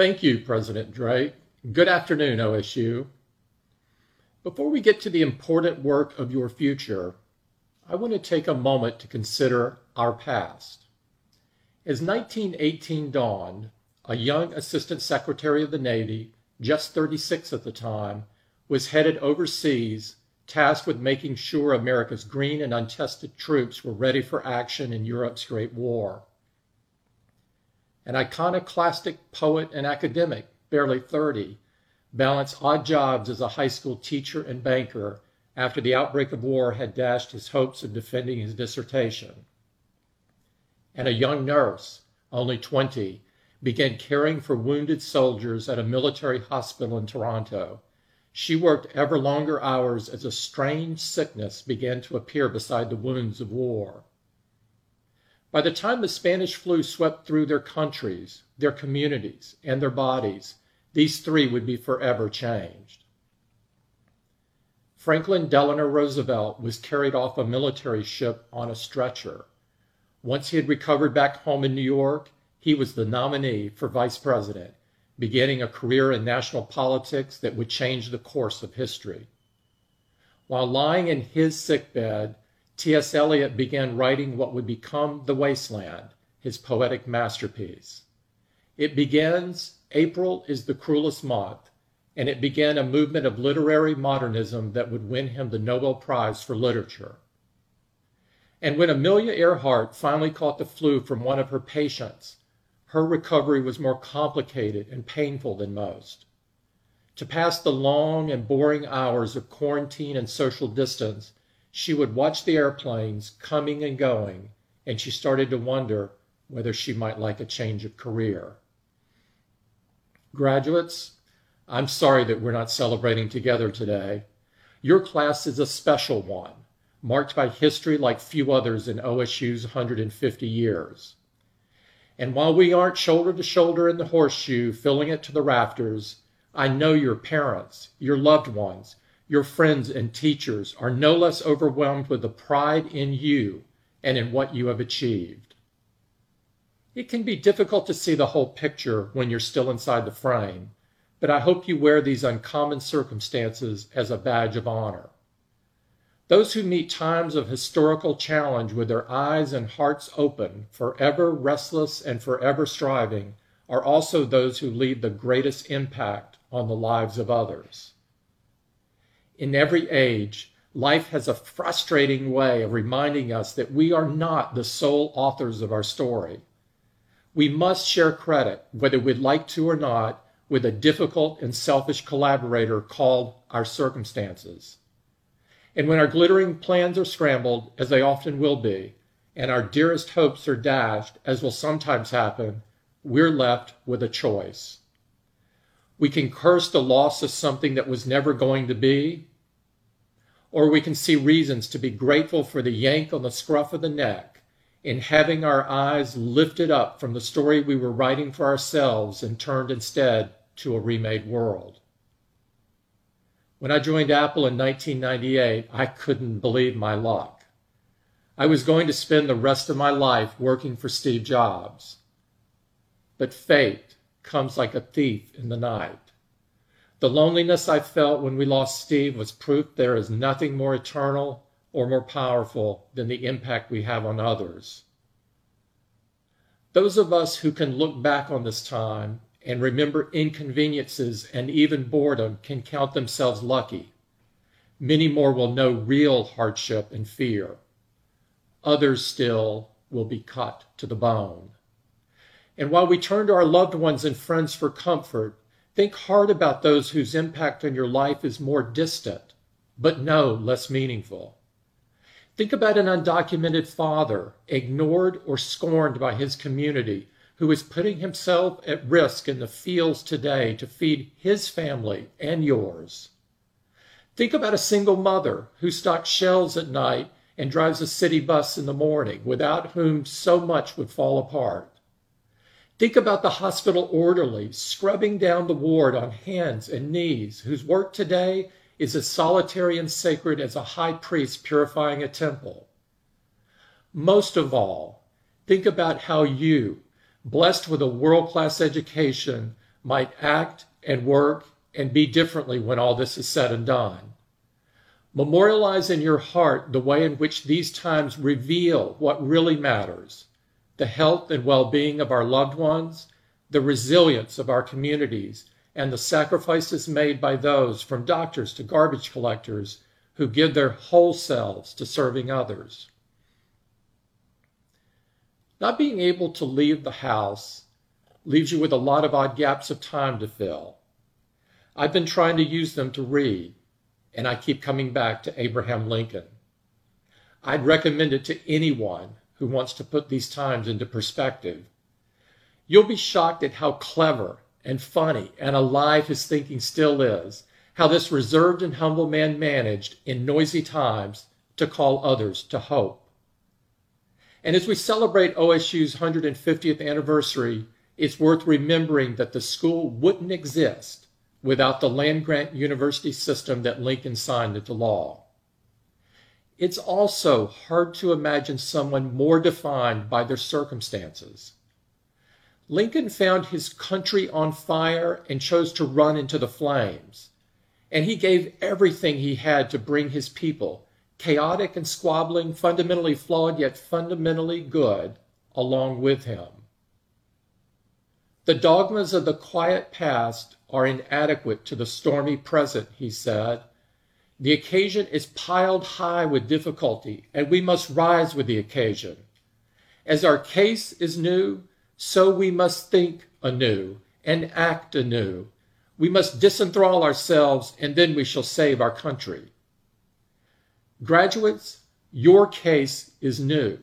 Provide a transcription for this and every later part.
Thank you, President Drake. Good afternoon, OSU. Before we get to the important work of your future, I want to take a moment to consider our past. As 1918 dawned, a young Assistant Secretary of the Navy, just 36 at the time, was headed overseas, tasked with making sure America's green and untested troops were ready for action in Europe's Great War. An iconoclastic poet and academic, barely 30, balanced odd jobs as a high school teacher and banker after the outbreak of war had dashed his hopes of defending his dissertation and a young nurse, only 20, began caring for wounded soldiers at a military hospital in Toronto. She worked ever longer hours as a strange sickness began to appear beside the wounds of war. By the time the Spanish flu swept through their countries, their communities, and their bodies, these three would be forever changed. Franklin Delano Roosevelt was carried off a military ship on a stretcher. Once he had recovered back home in New York, he was the nominee for vice president, beginning a career in national politics that would change the course of history. While lying in his sickbed, T.S. Eliot began writing what would become The Waste Land, his poetic masterpiece. It begins, April is the cruelest month, and it began a movement of literary modernism that would win him the Nobel Prize for Literature. And when Amelia Earhart finally caught the flu from one of her patients, her recovery was more complicated and painful than most. To pass the long and boring hours of quarantine and social distance, she would watch the airplanes coming and going, and she started to wonder whether she might like a change of career. Graduates, I'm sorry that we're not celebrating together today. Your class is a special one marked by history like few others in OSU's 150 years. And while we aren't shoulder to shoulder in the horseshoe, filling it to the rafters, I know your parents, your loved ones, your friends and teachers are no less overwhelmed with the pride in you and in what you have achieved. It can be difficult to see the whole picture when you're still inside the frame, but I hope you wear these uncommon circumstances as a badge of honor. Those who meet times of historical challenge with their eyes and hearts open, forever restless and forever striving, are also those who leave the greatest impact on the lives of others. In every age, life has a frustrating way of reminding us that we are not the sole authors of our story. We must share credit, whether we'd like to or not, with a difficult and selfish collaborator called our circumstances. And when our glittering plans are scrambled, as they often will be, and our dearest hopes are dashed, as will sometimes happen, we're left with a choice. We can curse the loss of something that was never going to be, or we can see reasons to be grateful for the yank on the scruff of the neck in having our eyes lifted up from the story we were writing for ourselves and turned instead to a remade world. When I joined Apple in 1998, I couldn't believe my luck. I was going to spend the rest of my life working for Steve Jobs. But fate comes like a thief in the night. The loneliness I felt when we lost Steve was proof there is nothing more eternal or more powerful than the impact we have on others. Those of us who can look back on this time and remember inconveniences and even boredom can count themselves lucky. Many more will know real hardship and fear. Others still will be cut to the bone. And while we turn to our loved ones and friends for comfort, think hard about those whose impact on your life is more distant, but no less meaningful. Think about an undocumented father, ignored or scorned by his community, who is putting himself at risk in the fields today to feed his family and yours. Think about a single mother who stocks shelves at night and drives a city bus in the morning, without whom so much would fall apart. Think about the hospital orderly scrubbing down the ward on hands and knees, whose work today is as solitary and sacred as a high priest purifying a temple. Most of all, think about how you, blessed with a world class education, might act and work and be differently when all this is said and done. Memorialize in your heart the way in which these times reveal what really matters the health and well being of our loved ones, the resilience of our communities, and the sacrifices made by those, from doctors to garbage collectors, who give their whole selves to serving others. Not being able to leave the house leaves you with a lot of odd gaps of time to fill. I've been trying to use them to read, and I keep coming back to Abraham Lincoln. I'd recommend it to anyone who wants to put these times into perspective. You'll be shocked at how clever and funny and alive his thinking still is, how this reserved and humble man managed in noisy times to call others to hope. And as we celebrate OSU's 150th anniversary, it's worth remembering that the school wouldn't exist without the land grant university system that Lincoln signed into law. It's also hard to imagine someone more defined by their circumstances. Lincoln found his country on fire and chose to run into the flames. And he gave everything he had to bring his people, chaotic and squabbling, fundamentally flawed yet fundamentally good, along with him. The dogmas of the quiet past are inadequate to the stormy present, he said. The occasion is piled high with difficulty, and we must rise with the occasion. As our case is new, so we must think anew and act anew. We must disenthrall ourselves, and then we shall save our country. Graduates, your case is new.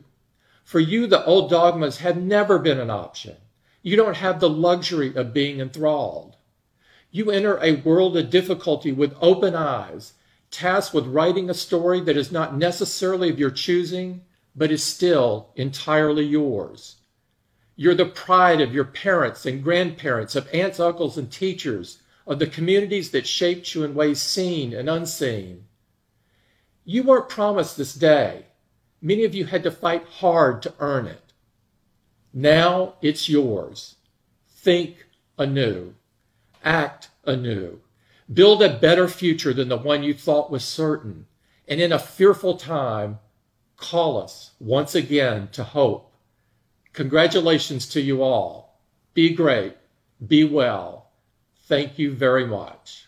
For you, the old dogmas have never been an option. You don't have the luxury of being enthralled. You enter a world of difficulty with open eyes tasked with writing a story that is not necessarily of your choosing, but is still entirely yours. You're the pride of your parents and grandparents, of aunts, uncles, and teachers, of the communities that shaped you in ways seen and unseen. You weren't promised this day. Many of you had to fight hard to earn it. Now it's yours. Think anew. Act anew. Build a better future than the one you thought was certain. And in a fearful time, call us once again to hope. Congratulations to you all. Be great. Be well. Thank you very much.